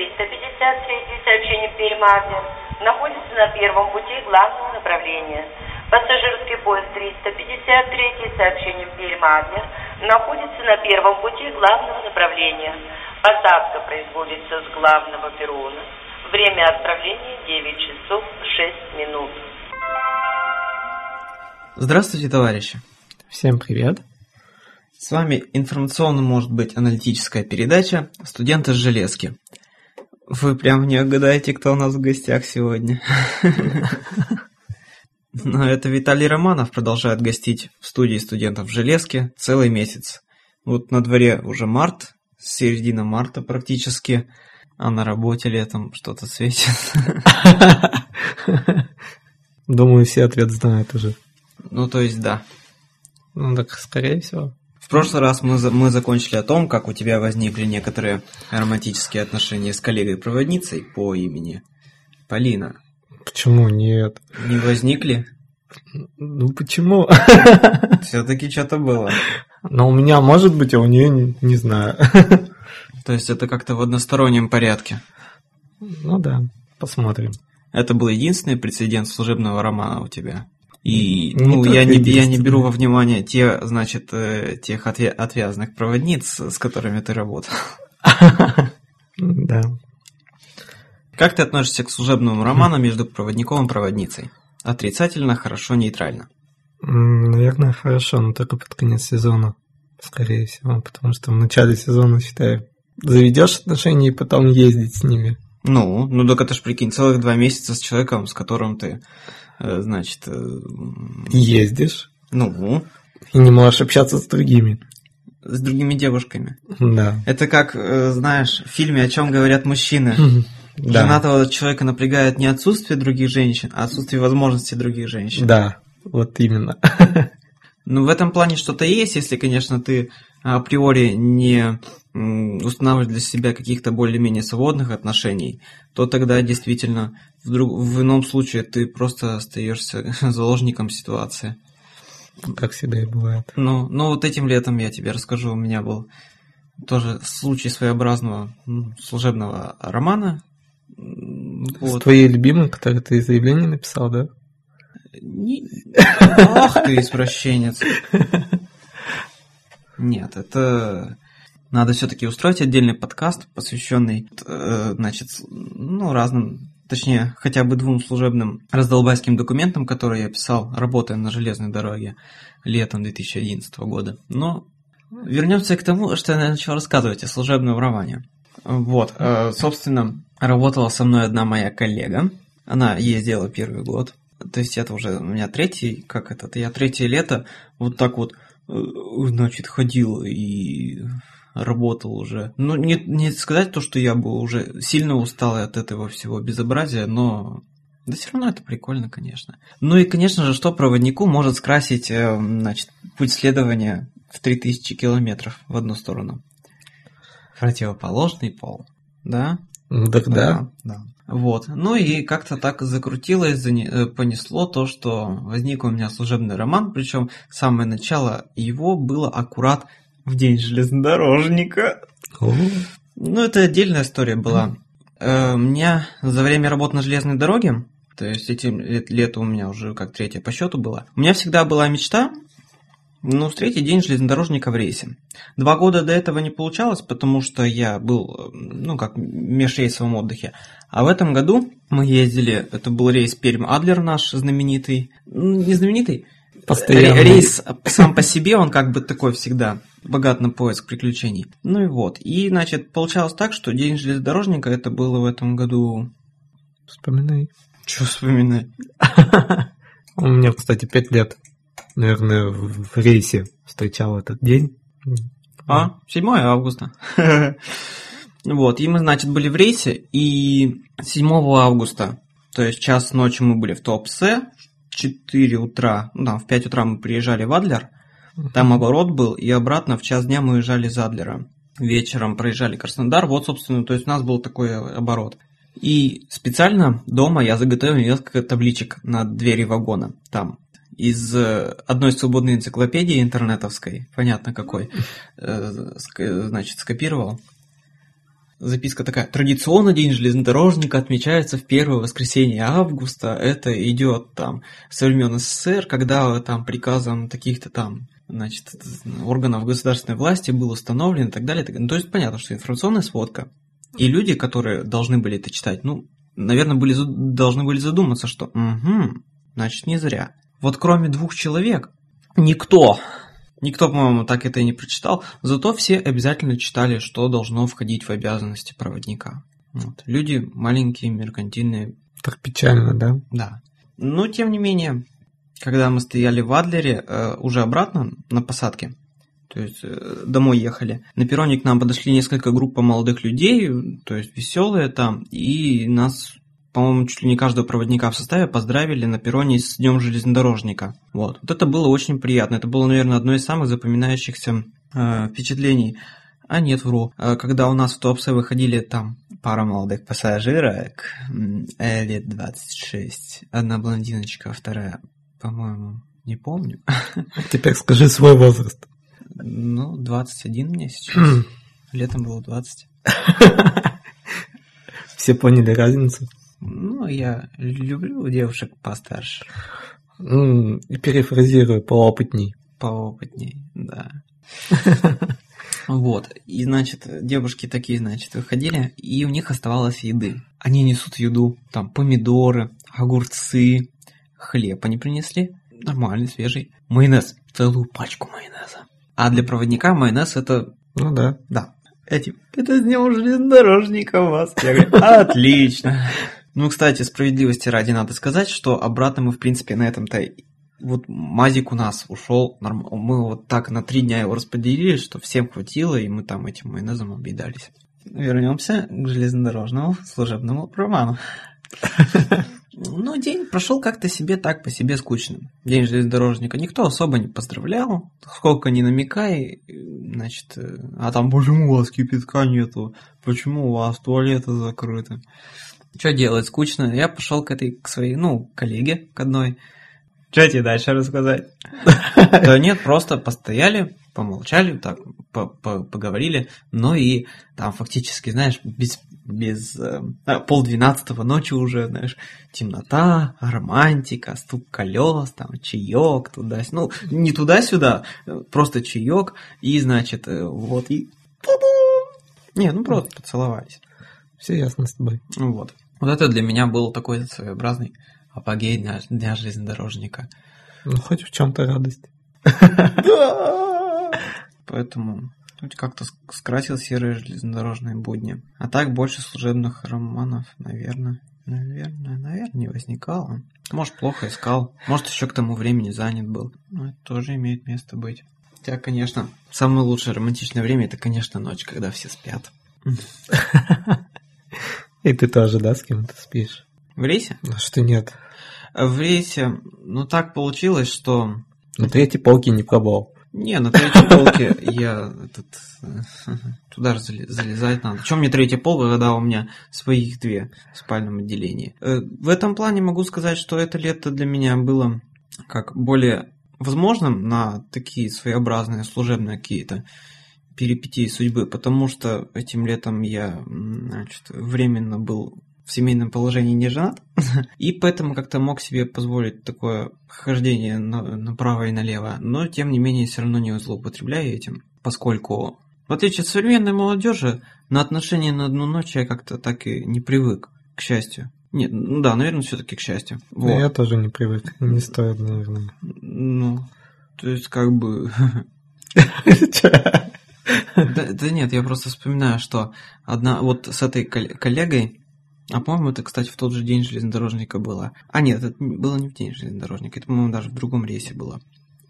353 сообщение Пермь-Адлер находится на первом пути главного направления. Пассажирский поезд 353 сообщением Пермь-Адлер находится на первом пути главного направления. Посадка производится с главного перрона. Время отправления 9 часов 6 минут. Здравствуйте, товарищи! Всем привет! С вами информационно может быть аналитическая передача «Студенты с железки». Вы прям не угадаете, кто у нас в гостях сегодня. Но это Виталий Романов продолжает гостить в студии студентов в железке целый месяц. Вот на дворе уже март, середина марта практически, а на работе летом что-то светит. Думаю, все ответ знают уже. Ну, то есть, да. Ну, так, скорее всего. Прошлый раз мы, за, мы закончили о том, как у тебя возникли некоторые романтические отношения с коллегой-проводницей по имени Полина. Почему нет? Не возникли? Ну, почему? Все-таки что-то было. Но у меня может быть, а у нее не, не знаю. То есть это как-то в одностороннем порядке? Ну да, посмотрим. Это был единственный прецедент служебного романа у тебя? И ну, я, не, я не беру во внимание те, значит, э, тех отвя отвязанных проводниц, с которыми ты работал. Да. Как ты относишься к служебному роману между проводником и проводницей? Отрицательно, хорошо, нейтрально? Наверное, хорошо, но только под конец сезона, скорее всего, потому что в начале сезона, считаю, заведешь отношения и потом ездить с ними. Ну, ну только ты ж прикинь, целых два месяца с человеком, с которым ты значит... Э, Ездишь. Ну. И не можешь общаться с другими. С другими девушками. Да. Это как, э, знаешь, в фильме «О чем говорят мужчины». Да. Женатого человека напрягает не отсутствие других женщин, а отсутствие возможностей других женщин. Да, вот именно. Ну, в этом плане что-то есть, если, конечно, ты априори не устанавливать для себя каких-то более-менее свободных отношений, то тогда действительно в, друг, в ином случае ты просто остаешься заложником ситуации. Как всегда и бывает. Ну, ну вот этим летом я тебе расскажу, у меня был тоже случай своеобразного служебного романа. Вот. С твоей любимой, который ты заявление написал, да? Не... Ах ты извращенец. Нет, это надо все-таки устроить отдельный подкаст, посвященный, э, значит, ну, разным, точнее, хотя бы двум служебным раздолбайским документам, которые я писал, работая на железной дороге летом 2011 года. Но вернемся к тому, что я начал рассказывать о служебном романе. Вот, э, собственно, работала со мной одна моя коллега. Она ездила первый год. То есть это уже у меня третий, как это, я третье лето вот так вот, э, значит, ходил и работал уже. Ну, не, не сказать то, что я был уже сильно устал от этого всего безобразия, но да все равно это прикольно, конечно. Ну и, конечно же, что проводнику может скрасить, э, значит, путь следования в 3000 километров в одну сторону? Противоположный пол, да? Так да. да. да. Вот. Ну и как-то так закрутилось, э, понесло то, что возник у меня служебный роман, причем самое начало его было аккурат в день железнодорожника. Ну, это отдельная история была. Э, у меня за время работы на железной дороге, то есть эти лет, лето у меня уже как третье по счету было, у меня всегда была мечта, ну, встретить день железнодорожника в рейсе. Два года до этого не получалось, потому что я был, ну, как в межрейсовом отдыхе. А в этом году мы ездили, это был рейс Пермь-Адлер наш знаменитый, ну, не знаменитый, Постоянный. Рейс сам по себе, он как бы такой всегда богат на поиск приключений. Ну и вот. И, значит, получалось так, что День железнодорожника это было в этом году... Вспоминай. Че вспоминай? У меня, кстати, пять лет, наверное, в рейсе встречал этот день. А, 7 августа. Вот, и мы, значит, были в рейсе, и 7 августа, то есть час ночи мы были в Туапсе, 4 утра, ну, там, в 5 утра мы приезжали в Адлер, там оборот был, и обратно в час дня мы уезжали из Адлера. Вечером проезжали Краснодар, вот, собственно, то есть у нас был такой оборот. И специально дома я заготовил несколько табличек на двери вагона, там, из э, одной свободной энциклопедии интернетовской, понятно какой, э, значит, скопировал. записка такая. Традиционно День железнодорожника отмечается в первое воскресенье августа. Это идет там со времен СССР, когда там приказом таких-то там значит, органов государственной власти был установлен и так далее. Ну, то есть понятно, что информационная сводка. И люди, которые должны были это читать, ну, наверное, были, должны были задуматься, что угу, значит, не зря. Вот кроме двух человек, никто, никто, по-моему, так это и не прочитал, зато все обязательно читали, что должно входить в обязанности проводника. Вот. Люди маленькие, меркантильные. Так печально, да? Да. Но, тем не менее, когда мы стояли в Адлере, э, уже обратно на посадке, то есть э, домой ехали. На перроне к нам подошли несколько групп молодых людей, то есть веселые там, и нас, по-моему, чуть ли не каждого проводника в составе поздравили на перроне с Днем железнодорожника. Вот. вот это было очень приятно. Это было, наверное, одно из самых запоминающихся э, впечатлений. А нет, вру. Э, когда у нас в Туапсе выходили там пара молодых пассажирок, э, лет 26, одна блондиночка, вторая по-моему, не помню. Теперь скажи свой возраст. Ну, 21 мне сейчас. Летом было 20. Все поняли разницу? Ну, я люблю девушек постарше. И перефразирую, поопытней. Поопытней, да. Вот. И, значит, девушки такие, значит, выходили, и у них оставалось еды. Они несут еду, там, помидоры, огурцы, Хлеб они принесли, нормальный, свежий. Майонез, целую пачку майонеза. А для проводника майонез это... Ну да. Да. Эти, это с днем железнодорожника вас. Я говорю, отлично. Ну, кстати, справедливости ради надо сказать, что обратно мы, в принципе, на этом-то вот Мазик у нас ушел, мы вот так на три дня его распределили, что всем хватило, и мы там этим майонезом объедались. Вернемся к железнодорожному служебному роману. Ну, день прошел как-то себе так по себе скучным. День железнодорожника никто особо не поздравлял, сколько ни намекай, значит, а там почему у вас кипятка нету, почему у вас туалеты закрыты. Что делать, скучно. Я пошел к этой, к своей, ну, коллеге, к одной. Что тебе дальше рассказать? Да нет, просто постояли, помолчали, так, поговорили, но и там фактически, знаешь, без без э, полдвенадцатого ночи уже, знаешь, темнота, романтика, стук колес, там, чаек туда Ну, не туда-сюда, просто чаек, и, значит, э, вот, и... Не, ну просто поцеловались. Все ясно с тобой. Вот. Вот это для меня был такой своеобразный апогей дня, дня железнодорожника. Ну, хоть в чем-то радость. Поэтому как-то скрасил серые железнодорожные будни. А так больше служебных романов, наверное. Наверное, наверное, не возникало. Может, плохо искал. Может, еще к тому времени занят был. Но это тоже имеет место быть. Хотя, конечно, самое лучшее романтичное время это, конечно, ночь, когда все спят. И ты тоже, да, с кем-то спишь? В рейсе? А что нет? В рейсе, ну так получилось, что... На третьей полке не пробовал. Не, на третьей полке я этот, туда же залезать надо. Чем мне третья полка, когда у меня своих две в спальном отделении? Э, в этом плане могу сказать, что это лето для меня было как более возможным на такие своеобразные служебные какие-то перипетии судьбы, потому что этим летом я значит, временно был в семейном положении не женат, и поэтому как-то мог себе позволить такое хождение направо и налево, но тем не менее все равно не злоупотребляю этим, поскольку в отличие от современной молодежи, на отношения на одну ночь я как-то так и не привык, к счастью. Нет, ну да, наверное, все-таки к счастью. Вот. Я тоже не привык, не стоит, наверное. Ну, то есть как бы... Да, да нет, я просто вспоминаю, что одна вот с этой коллегой а по-моему, это, кстати, в тот же день железнодорожника было. А нет, это было не в день железнодорожника, это, по-моему, даже в другом рейсе было.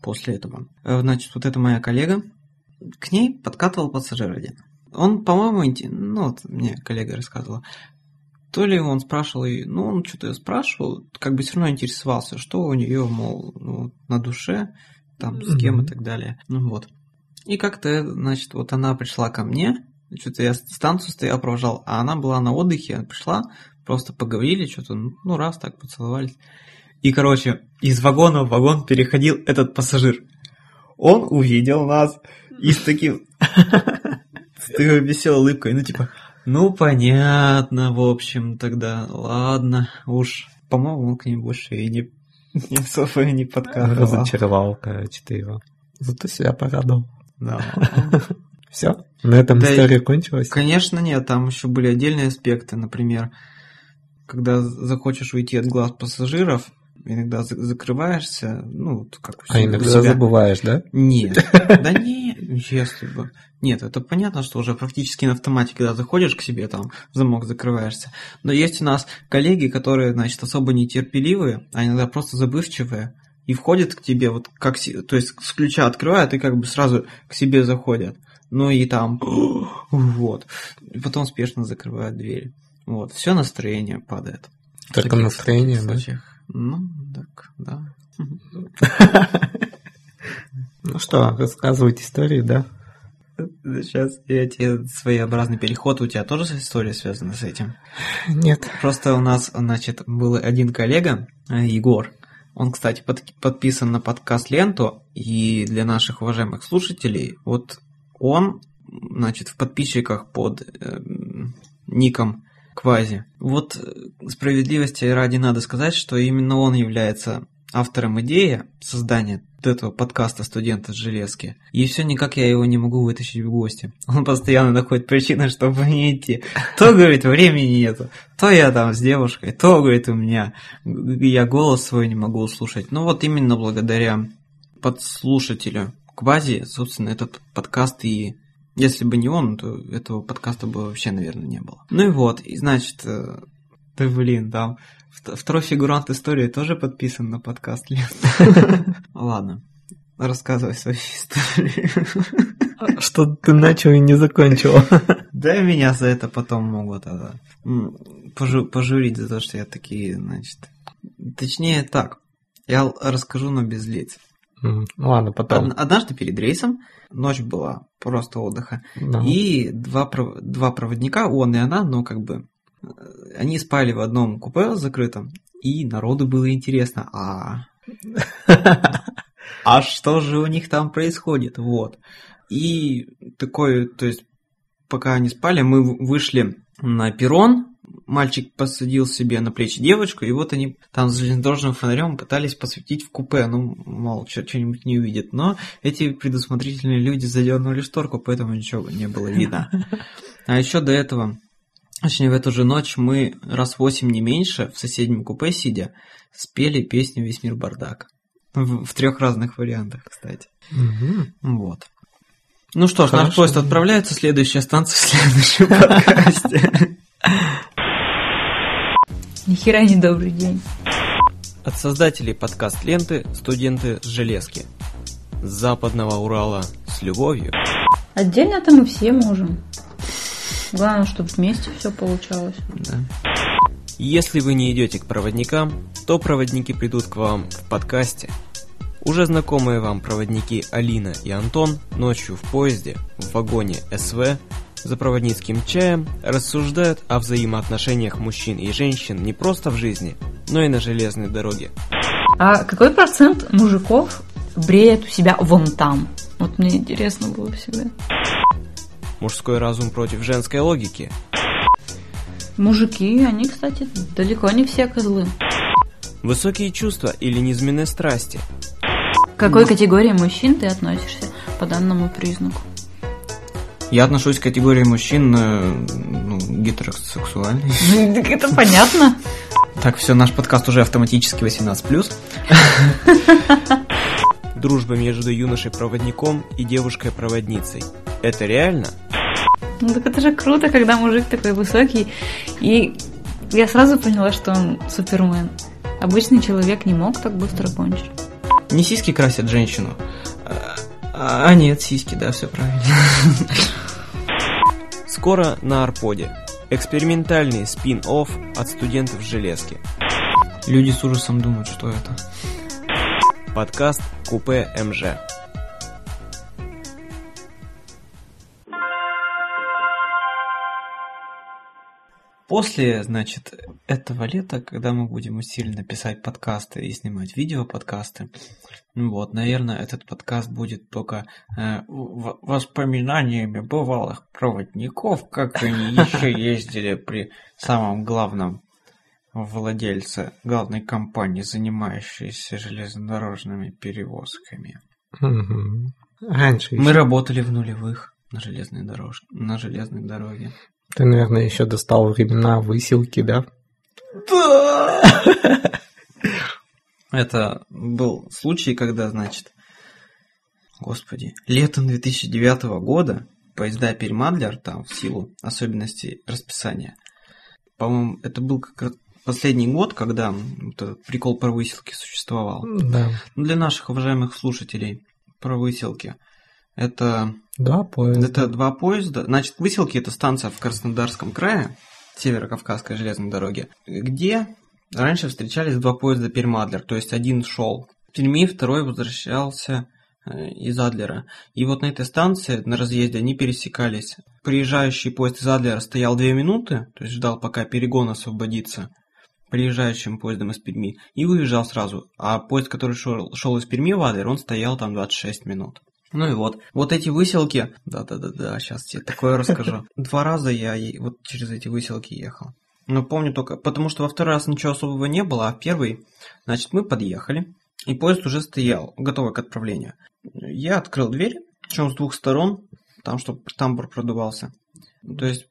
После этого. Э, значит, вот эта моя коллега, к ней подкатывал пассажир один. Он, по-моему, ну, вот мне коллега рассказывала, то ли он спрашивал ее, ну, он что-то спрашивал, как бы все равно интересовался, что у нее, мол, ну, на душе, там, с кем mm-hmm. и так далее. Ну, вот. И как-то, значит, вот она пришла ко мне, что-то я станцию стоял, провожал, а она была на отдыхе, пришла, просто поговорили, что-то, ну, раз так поцеловались. И, короче, из вагона в вагон переходил этот пассажир. Он увидел нас и с таким... с такой веселой улыбкой, ну, типа, Ну, понятно, в общем, тогда, ладно, уж, по-моему, он к ней больше и не, не особо и не подкатывал. Разочаровал, короче, ты его. Зато себя порадовал. Да. Все? На этом Да история кончилась? Конечно, нет, там еще были отдельные аспекты, например, когда захочешь уйти от глаз пассажиров, иногда за- закрываешься, ну, вот как А иногда себя. забываешь, да? Нет, да не, если бы. Нет, это понятно, что уже практически на автомате, когда заходишь к себе, там замок закрываешься. Но есть у нас коллеги, которые, значит, особо нетерпеливые, а иногда просто забывчивые, и входят к тебе, вот как, то есть с ключа открывают и как бы сразу к себе заходят. Ну и там, вот. И потом спешно закрывают двери. Вот, все настроение падает. Только настроение, да? Ну, так, да. Ну что, рассказывать истории, да? Сейчас я тебе своеобразный переход, у тебя тоже история связана с этим? Нет. Просто у нас, значит, был один коллега, э, Егор. Он, кстати, под- подписан на подкаст Ленту, и для наших уважаемых слушателей, вот он, значит, в подписчиках под э, ником Квази. Вот э, справедливости ради надо сказать, что именно он является автором идеи создания вот этого подкаста «Студенты с железки». И все никак я его не могу вытащить в гости. Он постоянно находит причины, чтобы не идти. То, говорит, времени нету, то я там с девушкой, то, говорит, у меня я голос свой не могу услышать. Ну вот именно благодаря подслушателю Квази, собственно, этот подкаст и если бы не он, то этого подкаста бы вообще, наверное, не было. Ну и вот, и значит, э, да блин, там второй фигурант истории тоже подписан на подкаст Лев. Ладно, рассказывай свою историю. Что ты начал и не закончил. Да меня за это потом могут это, пожу- пожурить за то, что я такие, значит... Точнее так, я расскажу, но без лиц. Ладно, потом. Од- Однажды перед рейсом, ночь была просто отдыха, Да. и два, два проводника, он и она, но как бы они спали в одном купе закрытом, и народу было интересно, а а что же у них там происходит, вот. И такой, то есть, пока они спали, мы вышли на перрон, мальчик посадил себе на плечи девочку, и вот они там с железнодорожным фонарем пытались посветить в купе, ну, мол, что- что-нибудь не увидят. Но эти предусмотрительные люди задернули шторку, поэтому ничего не было видно. А еще до этого, точнее, в эту же ночь мы раз восемь не меньше, в соседнем купе сидя, спели песню «Весь мир бардак». В, в трех разных вариантах, кстати. Мгм. Вот. Ну что ж, наш Хорошо. поезд отправляется, следующая станция в следующем подкасте. Нихера не добрый день. От создателей подкаст ленты «Студенты с железки». С западного Урала с любовью. Отдельно-то мы все можем. Главное, чтобы вместе все получалось. Да. Если вы не идете к проводникам, то проводники придут к вам в подкасте. Уже знакомые вам проводники Алина и Антон ночью в поезде, в вагоне СВ, за проводницким чаем рассуждают о взаимоотношениях мужчин и женщин не просто в жизни, но и на железной дороге. А какой процент мужиков бреет у себя вон там? Вот мне интересно было всегда. Мужской разум против женской логики. Мужики, они, кстати, далеко не все козлы. Высокие чувства или низменные страсти. К какой категории мужчин ты относишься по данному признаку? Я отношусь к категории мужчин э, ну, гетеросексуальный. Так это понятно. Так, все, наш подкаст уже автоматически 18+. Дружба между юношей-проводником и девушкой-проводницей. Это реально? Ну так это же круто, когда мужик такой высокий. И я сразу поняла, что он супермен. Обычный человек не мог так быстро кончить. Не сиськи красят женщину. А, а нет, сиськи, да, все правильно. Скоро на Арподе. Экспериментальный спин-офф от студентов железки. Люди с ужасом думают, что это. Подкаст Купе МЖ. После, значит, этого лета, когда мы будем усиленно писать подкасты и снимать видео-подкасты, ну вот, наверное, этот подкаст будет только э, воспоминаниями бывалых проводников, как они еще ездили при самом главном владельце главной компании, занимающейся железнодорожными перевозками. Раньше Мы работали в нулевых на железной дорожке, на железной дороге. Ты, наверное, еще достал времена выселки, да? Это был случай, когда, значит, господи, летом 2009 года поезда Перемадлер, там, в силу особенностей расписания, по-моему, это был как раз последний год, когда вот прикол про выселки существовал. Да. Ну, Для наших уважаемых слушателей про выселки. Это, Два поезда. это два поезда. Значит, выселки это станция в Краснодарском крае, Северо-Кавказской железной дороги, где раньше встречались два поезда Пермадлер. То есть один шел в Перми, второй возвращался э, из Адлера. И вот на этой станции, на разъезде, они пересекались. Приезжающий поезд из Адлера стоял две минуты, то есть ждал, пока перегон освободится приезжающим поездом из Перми, и уезжал сразу. А поезд, который шел, шел из Перми в Адлер, он стоял там 26 минут. Ну и вот. Вот эти выселки... Да-да-да-да, сейчас тебе такое расскажу. Два раза я вот через эти выселки ехал. Но помню только... Потому что во второй раз ничего особого не было, а первый... Значит, мы подъехали, и поезд уже стоял, готовый к отправлению. Я открыл дверь, причем с двух сторон, там, чтобы тамбур продувался. То есть,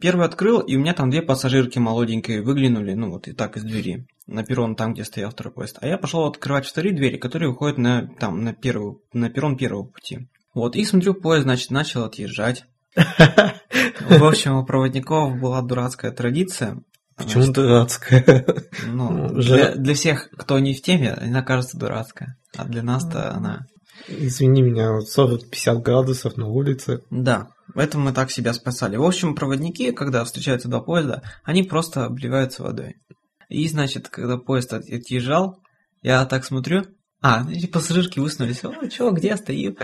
первый открыл, и у меня там две пассажирки молоденькие выглянули, ну вот и так из двери, на перрон, там, где стоял второй поезд. А я пошел открывать вторые двери, которые выходят на, там, на, первую, на перрон первого пути. Вот, и смотрю, поезд, значит, начал отъезжать. В общем, у проводников была дурацкая традиция. Почему дурацкая? Ну, Уже- для, для всех, кто не в теме, она кажется дурацкая. А для нас-то она... Извини меня, вот 40-50 градусов на улице. Да, поэтому мы так себя спасали. В общем, проводники, когда встречаются два поезда, они просто обливаются водой. И, значит, когда поезд от- отъезжал, я так смотрю, а, эти пассажирки высунулись, о, чё, где стою?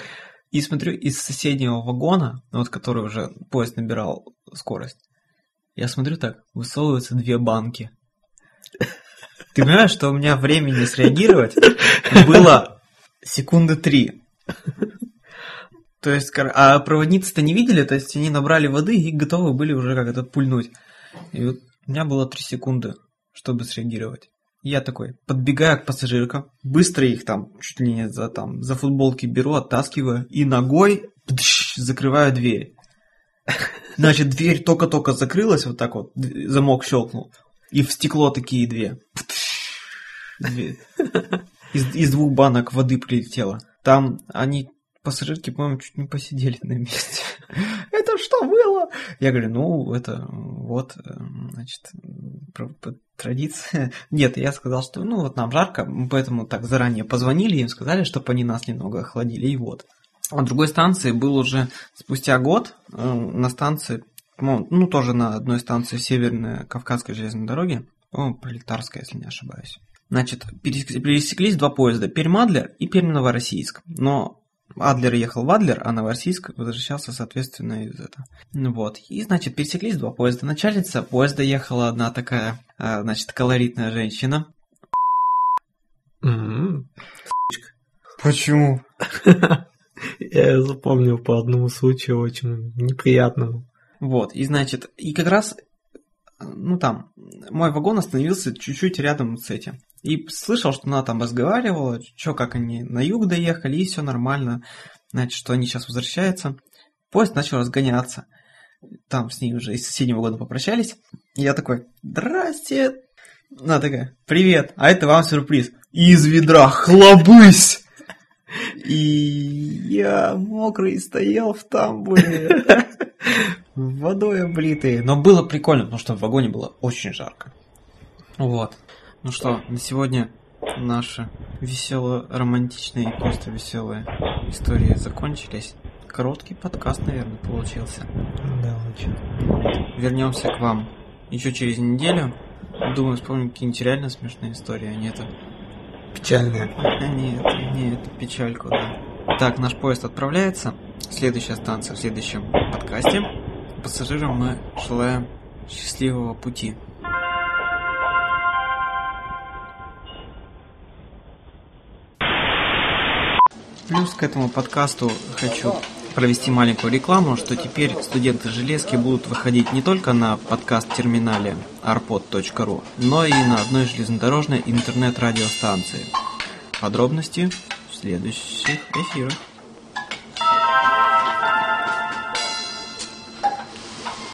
И смотрю, из соседнего вагона, вот который уже поезд набирал скорость, я смотрю так, высовываются две банки. Ты понимаешь, что у меня времени среагировать было секунды три. То есть, а проводницы-то не видели, то есть они набрали воды и готовы были уже как это пульнуть. И вот у меня было три секунды, чтобы среагировать. Я такой, подбегаю к пассажиркам, быстро их там, чуть ли не за, там, за футболки беру, оттаскиваю, и ногой пдыщ, закрываю дверь. Значит, дверь только-только закрылась, вот так вот, замок щелкнул, и в стекло такие две. Пдыщ, две. Из, из двух банок воды прилетело. Там они, пассажирки, по-моему, чуть не посидели на месте. Это что было? Я говорю, ну, это вот, э, значит, традиция. Нет, я сказал, что, ну, вот нам жарко, поэтому так заранее позвонили им, сказали, чтобы они нас немного охладили, и вот. А другой станции был уже спустя год э, на станции, по-моему, ну, тоже на одной станции Северной Кавказской железной дороги, по-моему, Пролетарская, если не ошибаюсь. Значит, пересек- пересеклись два поезда, Пермь-Адлер и Пермь-Новороссийск. Но Адлер ехал в Адлер, а Новороссийск возвращался, соответственно, из этого. Ну вот. И, значит, пересеклись два поезда. Начальница поезда ехала одна такая, а, значит, колоритная женщина. Почему? Я запомнил по одному случаю очень неприятному. Вот, и значит, и как раз, ну там, мой вагон остановился чуть-чуть рядом с этим. И слышал, что она там разговаривала, что как они на юг доехали, и все нормально. Значит, что они сейчас возвращаются. Поезд начал разгоняться. Там с ней уже из соседнего вагона попрощались. И я такой, здрасте. Она такая, привет, а это вам сюрприз. Из ведра хлобысь! И я мокрый стоял в тамбуре. Водой облитый. Но было прикольно, потому что в вагоне было очень жарко. Вот. Ну что, на сегодня наши веселые, романтичные и просто веселые истории закончились. Короткий подкаст, наверное, получился. Да, очень. Вернемся к вам еще через неделю. Думаю, вспомним какие-нибудь реально смешные истории, а не это. Печальная. А нет, не эту печальку, да. Так, наш поезд отправляется. Следующая станция в следующем подкасте. Пассажирам мы желаем Счастливого пути. Плюс к этому подкасту хочу провести маленькую рекламу, что теперь студенты Железки будут выходить не только на подкаст-терминале arpod.ru, но и на одной железнодорожной интернет-радиостанции. Подробности в следующих эфирах.